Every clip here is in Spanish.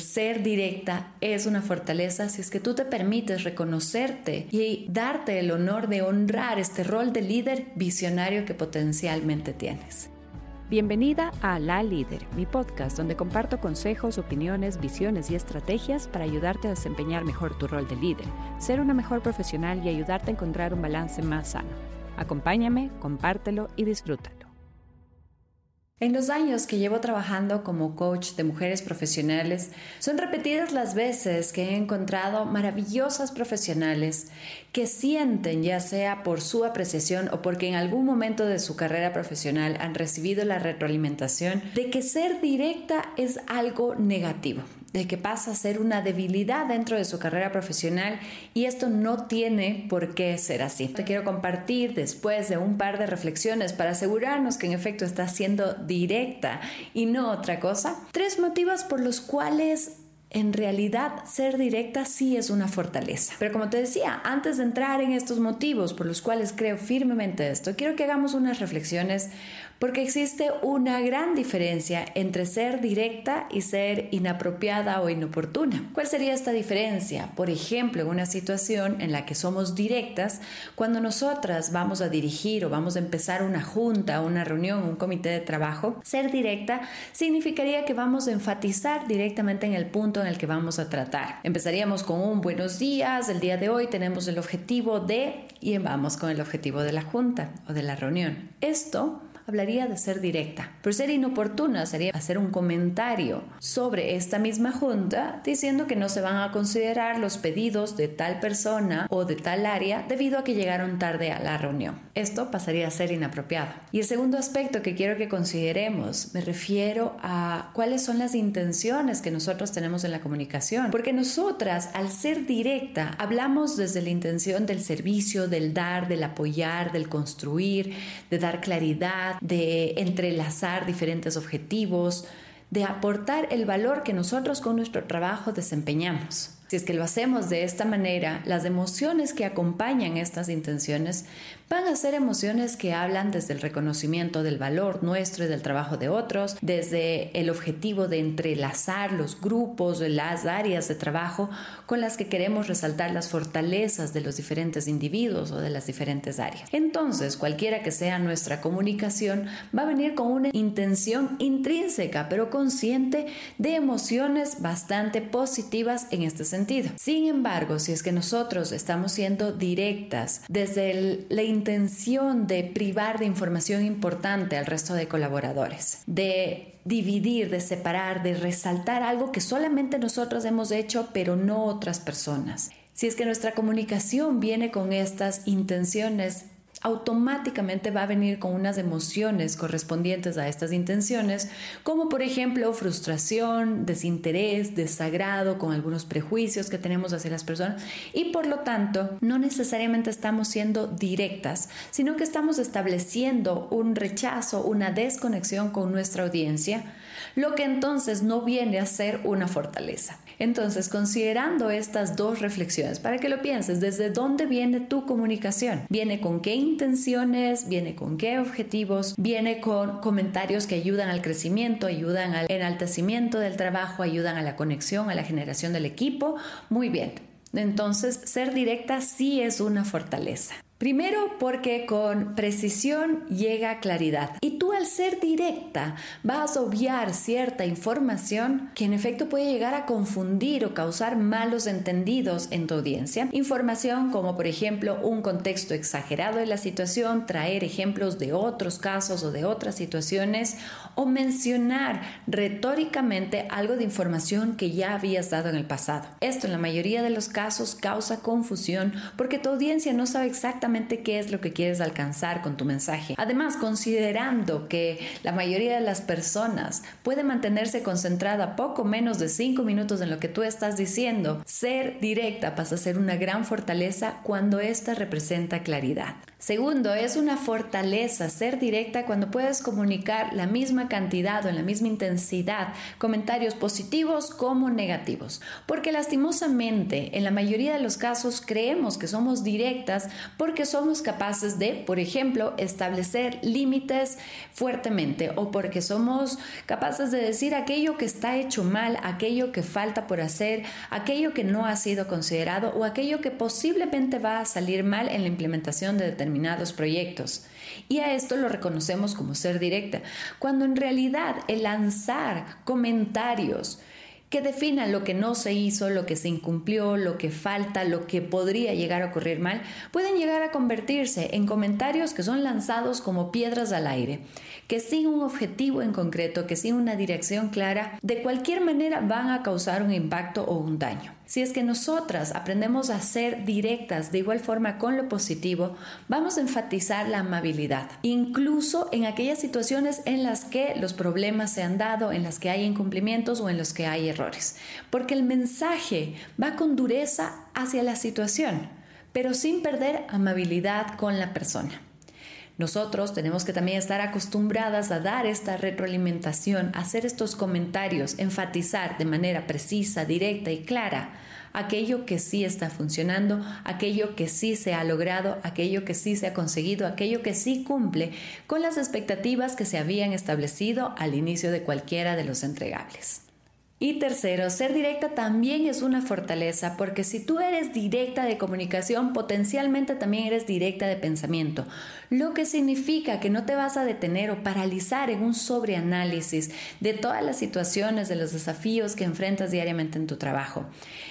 Ser directa es una fortaleza si es que tú te permites reconocerte y darte el honor de honrar este rol de líder visionario que potencialmente tienes. Bienvenida a La Líder, mi podcast donde comparto consejos, opiniones, visiones y estrategias para ayudarte a desempeñar mejor tu rol de líder, ser una mejor profesional y ayudarte a encontrar un balance más sano. Acompáñame, compártelo y disfrútalo. En los años que llevo trabajando como coach de mujeres profesionales, son repetidas las veces que he encontrado maravillosas profesionales que sienten, ya sea por su apreciación o porque en algún momento de su carrera profesional han recibido la retroalimentación de que ser directa es algo negativo de que pasa a ser una debilidad dentro de su carrera profesional y esto no tiene por qué ser así. Te quiero compartir después de un par de reflexiones para asegurarnos que en efecto está siendo directa y no otra cosa, tres motivos por los cuales en realidad ser directa sí es una fortaleza. Pero como te decía, antes de entrar en estos motivos por los cuales creo firmemente esto, quiero que hagamos unas reflexiones porque existe una gran diferencia entre ser directa y ser inapropiada o inoportuna. ¿Cuál sería esta diferencia? Por ejemplo, en una situación en la que somos directas, cuando nosotras vamos a dirigir o vamos a empezar una junta, una reunión, un comité de trabajo, ser directa significaría que vamos a enfatizar directamente en el punto en el que vamos a tratar. Empezaríamos con un buenos días, el día de hoy tenemos el objetivo de y vamos con el objetivo de la junta o de la reunión. Esto hablaría de ser directa. Pero ser inoportuna sería hacer un comentario sobre esta misma junta diciendo que no se van a considerar los pedidos de tal persona o de tal área debido a que llegaron tarde a la reunión. Esto pasaría a ser inapropiado. Y el segundo aspecto que quiero que consideremos me refiero a cuáles son las intenciones que nosotros tenemos en la comunicación. Porque nosotras, al ser directa, hablamos desde la intención del servicio, del dar, del apoyar, del construir, de dar claridad, de entrelazar diferentes objetivos, de aportar el valor que nosotros con nuestro trabajo desempeñamos. Si es que lo hacemos de esta manera, las emociones que acompañan estas intenciones van a ser emociones que hablan desde el reconocimiento del valor nuestro y del trabajo de otros, desde el objetivo de entrelazar los grupos, las áreas de trabajo con las que queremos resaltar las fortalezas de los diferentes individuos o de las diferentes áreas. Entonces, cualquiera que sea nuestra comunicación, va a venir con una intención intrínseca, pero consciente de emociones bastante positivas en este sentido sin embargo, si es que nosotros estamos siendo directas desde la intención de privar de información importante al resto de colaboradores, de dividir, de separar, de resaltar algo que solamente nosotros hemos hecho, pero no otras personas. Si es que nuestra comunicación viene con estas intenciones automáticamente va a venir con unas emociones correspondientes a estas intenciones, como por ejemplo frustración, desinterés, desagrado con algunos prejuicios que tenemos hacia las personas y por lo tanto no necesariamente estamos siendo directas, sino que estamos estableciendo un rechazo, una desconexión con nuestra audiencia, lo que entonces no viene a ser una fortaleza. Entonces, considerando estas dos reflexiones, para que lo pienses, ¿desde dónde viene tu comunicación? ¿Viene con qué intenciones, viene con qué objetivos, viene con comentarios que ayudan al crecimiento, ayudan al enaltecimiento del trabajo, ayudan a la conexión, a la generación del equipo. Muy bien. Entonces, ser directa sí es una fortaleza. Primero porque con precisión llega claridad y tú al ser directa vas a obviar cierta información que en efecto puede llegar a confundir o causar malos entendidos en tu audiencia. Información como por ejemplo un contexto exagerado de la situación, traer ejemplos de otros casos o de otras situaciones o mencionar retóricamente algo de información que ya habías dado en el pasado. Esto en la mayoría de los casos causa confusión porque tu audiencia no sabe exactamente qué es lo que quieres alcanzar con tu mensaje. Además, considerando que la mayoría de las personas puede mantenerse concentrada poco menos de 5 minutos en lo que tú estás diciendo, ser directa pasa a ser una gran fortaleza cuando esta representa claridad. Segundo, es una fortaleza ser directa cuando puedes comunicar la misma cantidad o en la misma intensidad comentarios positivos como negativos. Porque lastimosamente, en la mayoría de los casos creemos que somos directas porque somos capaces de, por ejemplo, establecer límites fuertemente o porque somos capaces de decir aquello que está hecho mal, aquello que falta por hacer, aquello que no ha sido considerado o aquello que posiblemente va a salir mal en la implementación de determinados proyectos. Y a esto lo reconocemos como ser directa, cuando en realidad el lanzar comentarios que definan lo que no se hizo, lo que se incumplió, lo que falta, lo que podría llegar a ocurrir mal, pueden llegar a convertirse en comentarios que son lanzados como piedras al aire, que sin un objetivo en concreto, que sin una dirección clara, de cualquier manera van a causar un impacto o un daño. Si es que nosotras aprendemos a ser directas de igual forma con lo positivo, vamos a enfatizar la amabilidad, incluso en aquellas situaciones en las que los problemas se han dado, en las que hay incumplimientos o en los que hay errores, porque el mensaje va con dureza hacia la situación, pero sin perder amabilidad con la persona. Nosotros tenemos que también estar acostumbradas a dar esta retroalimentación, hacer estos comentarios, enfatizar de manera precisa, directa y clara aquello que sí está funcionando, aquello que sí se ha logrado, aquello que sí se ha conseguido, aquello que sí cumple con las expectativas que se habían establecido al inicio de cualquiera de los entregables. Y tercero, ser directa también es una fortaleza porque si tú eres directa de comunicación, potencialmente también eres directa de pensamiento, lo que significa que no te vas a detener o paralizar en un sobreanálisis de todas las situaciones, de los desafíos que enfrentas diariamente en tu trabajo.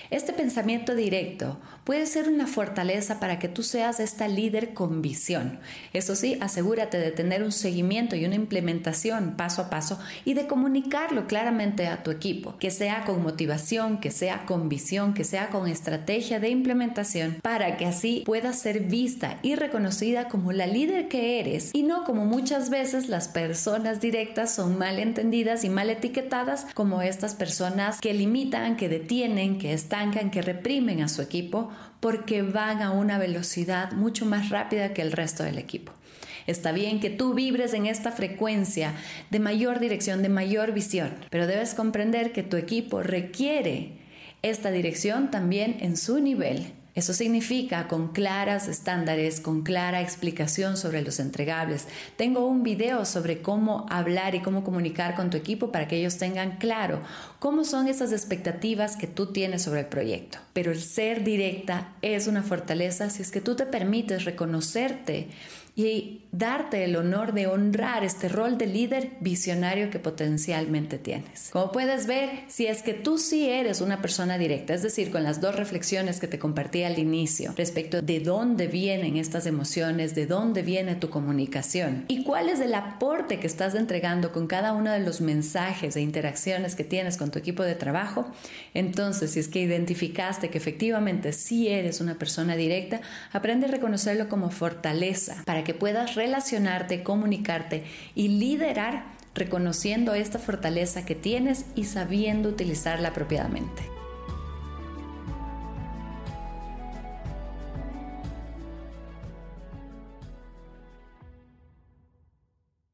Este pensamiento directo puede ser una fortaleza para que tú seas esta líder con visión. Eso sí, asegúrate de tener un seguimiento y una implementación paso a paso y de comunicarlo claramente a tu equipo, que sea con motivación, que sea con visión, que sea con estrategia de implementación, para que así puedas ser vista y reconocida como la líder que eres y no como muchas veces las personas directas son mal entendidas y mal etiquetadas como estas personas que limitan, que detienen, que están que reprimen a su equipo porque van a una velocidad mucho más rápida que el resto del equipo. Está bien que tú vibres en esta frecuencia de mayor dirección, de mayor visión, pero debes comprender que tu equipo requiere esta dirección también en su nivel eso significa con claras estándares, con clara explicación sobre los entregables. Tengo un video sobre cómo hablar y cómo comunicar con tu equipo para que ellos tengan claro cómo son esas expectativas que tú tienes sobre el proyecto. Pero el ser directa es una fortaleza si es que tú te permites reconocerte y darte el honor de honrar este rol de líder visionario que potencialmente tienes. Como puedes ver, si es que tú sí eres una persona directa, es decir, con las dos reflexiones que te compartí al inicio respecto de dónde vienen estas emociones, de dónde viene tu comunicación y cuál es el aporte que estás entregando con cada uno de los mensajes e interacciones que tienes con tu equipo de trabajo, entonces si es que identificaste que efectivamente sí eres una persona directa, aprende a reconocerlo como fortaleza para que puedas relacionarte, comunicarte y liderar reconociendo esta fortaleza que tienes y sabiendo utilizarla apropiadamente.